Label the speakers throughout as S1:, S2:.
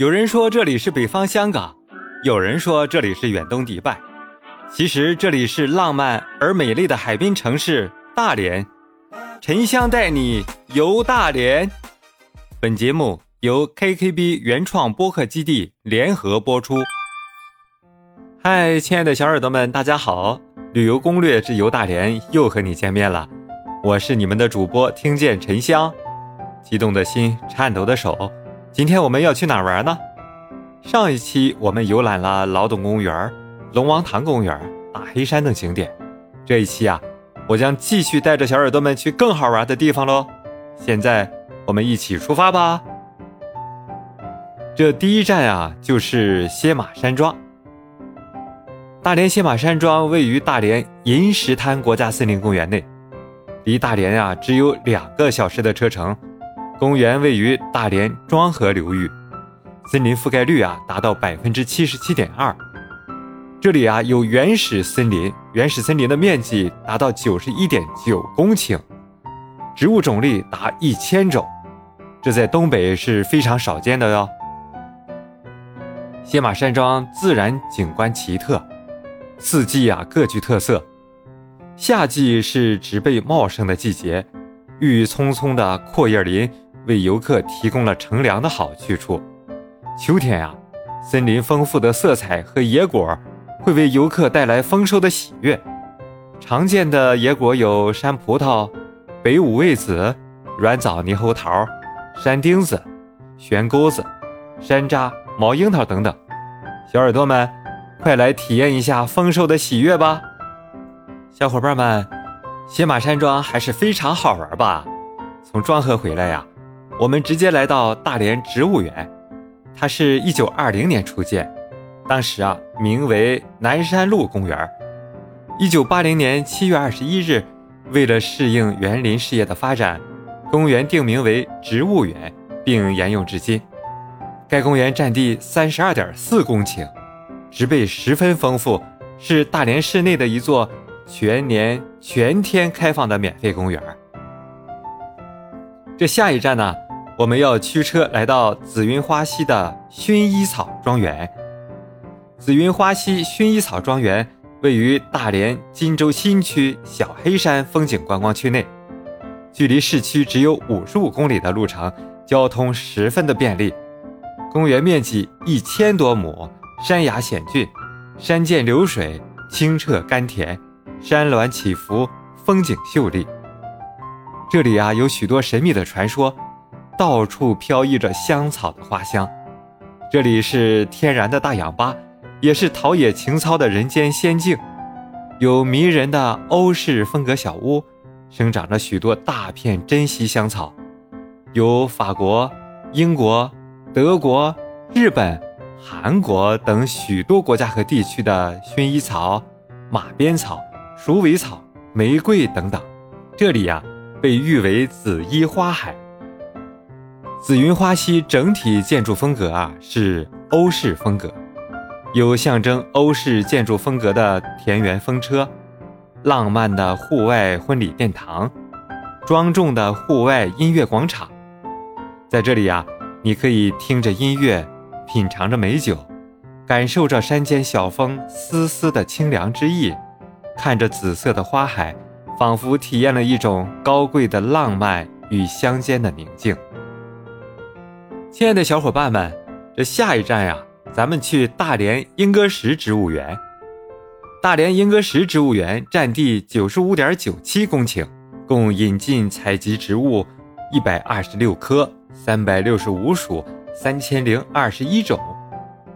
S1: 有人说这里是北方香港，有人说这里是远东迪拜，其实这里是浪漫而美丽的海滨城市大连。沉香带你游大连。本节目由 KKB 原创播客基地联合播出。嗨，亲爱的小耳朵们，大家好！旅游攻略之游大连又和你见面了，我是你们的主播听见沉香。激动的心，颤抖的手。今天我们要去哪玩呢？上一期我们游览了劳动公园、龙王塘公园、大黑山等景点。这一期啊，我将继续带着小耳朵们去更好玩的地方喽。现在我们一起出发吧。这第一站啊，就是歇马山庄。大连歇马山庄位于大连银石滩国家森林公园内，离大连啊只有两个小时的车程。公园位于大连庄河流域，森林覆盖率啊达到百分之七十七点二。这里啊有原始森林，原始森林的面积达到九十一点九公顷，植物种类达一千种，这在东北是非常少见的哟。歇马山庄自然景观奇特，四季啊各具特色。夏季是植被茂盛的季节，郁郁葱葱的阔叶林。为游客提供了乘凉的好去处。秋天呀，森林丰富的色彩和野果会为游客带来丰收的喜悦。常见的野果有山葡萄、北五味子、软枣、猕猴桃、山丁子、悬钩子、山楂、毛樱桃等等。小耳朵们，快来体验一下丰收的喜悦吧！小伙伴们，歇马山庄还是非常好玩吧？从庄河回来呀。我们直接来到大连植物园，它是一九二零年初建，当时啊名为南山路公园。一九八零年七月二十一日，为了适应园林事业的发展，公园定名为植物园，并沿用至今。该公园占地三十二点四公顷，植被十分丰富，是大连市内的一座全年全天开放的免费公园。这下一站呢？我们要驱车来到紫云花溪的薰衣草庄园。紫云花溪薰衣草庄园位于大连金州新区小黑山风景观光区内，距离市区只有五十五公里的路程，交通十分的便利。公园面积一千多亩，山崖险峻，山涧流水，清澈甘甜，山峦起伏，风景秀丽。这里啊，有许多神秘的传说。到处飘逸着香草的花香，这里是天然的大氧吧，也是陶冶情操的人间仙境。有迷人的欧式风格小屋，生长着许多大片珍稀香草。有法国、英国、德国、日本、韩国等许多国家和地区的薰衣草、马鞭草、鼠尾草、玫瑰等等。这里呀，被誉为紫衣花海。紫云花溪整体建筑风格啊是欧式风格，有象征欧式建筑风格的田园风车，浪漫的户外婚礼殿堂，庄重的户外音乐广场。在这里啊，你可以听着音乐，品尝着美酒，感受着山间小风丝丝的清凉之意，看着紫色的花海，仿佛体验了一种高贵的浪漫与乡间的宁静。亲爱的小伙伴们，这下一站呀，咱们去大连莺歌石植物园。大连莺歌石植物园占地九十五点九七公顷，共引进采集植物一百二十六棵，三百六十五属，三千零二十一种，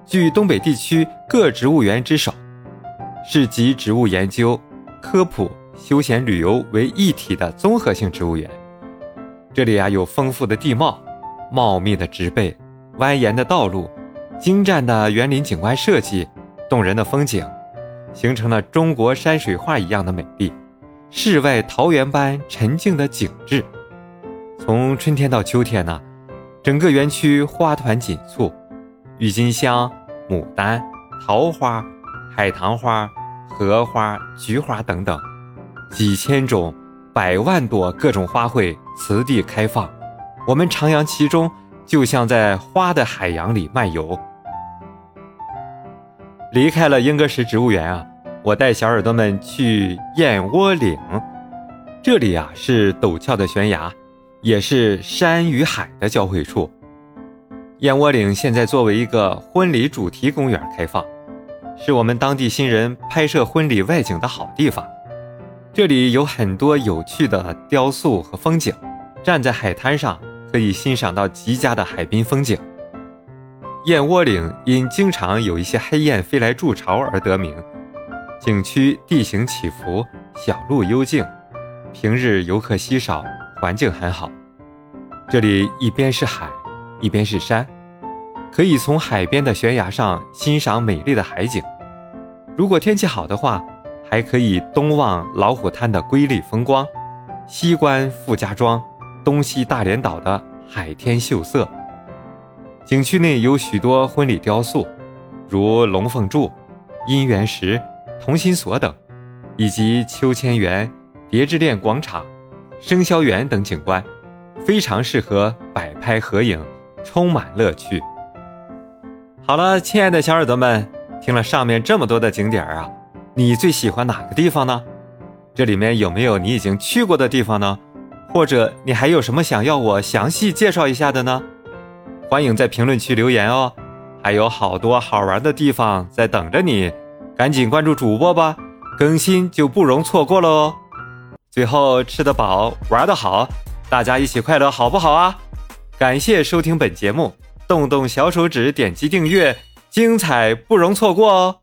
S1: 居东北地区各植物园之首，是集植物研究、科普、休闲旅游为一体的综合性植物园。这里啊，有丰富的地貌。茂密的植被，蜿蜒的道路，精湛的园林景观设计，动人的风景，形成了中国山水画一样的美丽，世外桃源般沉静的景致。从春天到秋天呢，整个园区花团锦簇，郁金香、牡丹、桃花、海棠花、荷花、菊花等等，几千种、百万朵各种花卉，此地开放。我们徜徉其中，就像在花的海洋里漫游。离开了英格石植物园啊，我带小耳朵们去燕窝岭。这里啊是陡峭的悬崖，也是山与海的交汇处。燕窝岭现在作为一个婚礼主题公园开放，是我们当地新人拍摄婚礼外景的好地方。这里有很多有趣的雕塑和风景，站在海滩上可以欣赏到极佳的海滨风景。燕窝岭因经常有一些黑雁飞来筑巢而得名。景区地形起伏，小路幽静。平日游客稀少，环境很好。这里一边是海，一边是山，可以从海边的悬崖上欣赏美丽的海景。如果天气好的话，还可以东望老虎滩的瑰丽风光，西观傅家庄、东西大连岛的海天秀色。景区内有许多婚礼雕塑，如龙凤柱、姻缘石、同心锁等，以及秋千园。蝶之恋广场、生肖园等景观，非常适合摆拍合影，充满乐趣。好了，亲爱的小耳朵们，听了上面这么多的景点啊，你最喜欢哪个地方呢？这里面有没有你已经去过的地方呢？或者你还有什么想要我详细介绍一下的呢？欢迎在评论区留言哦，还有好多好玩的地方在等着你，赶紧关注主播吧，更新就不容错过了哦。最后吃得饱，玩得好，大家一起快乐，好不好啊？感谢收听本节目，动动小手指点击订阅，精彩不容错过哦。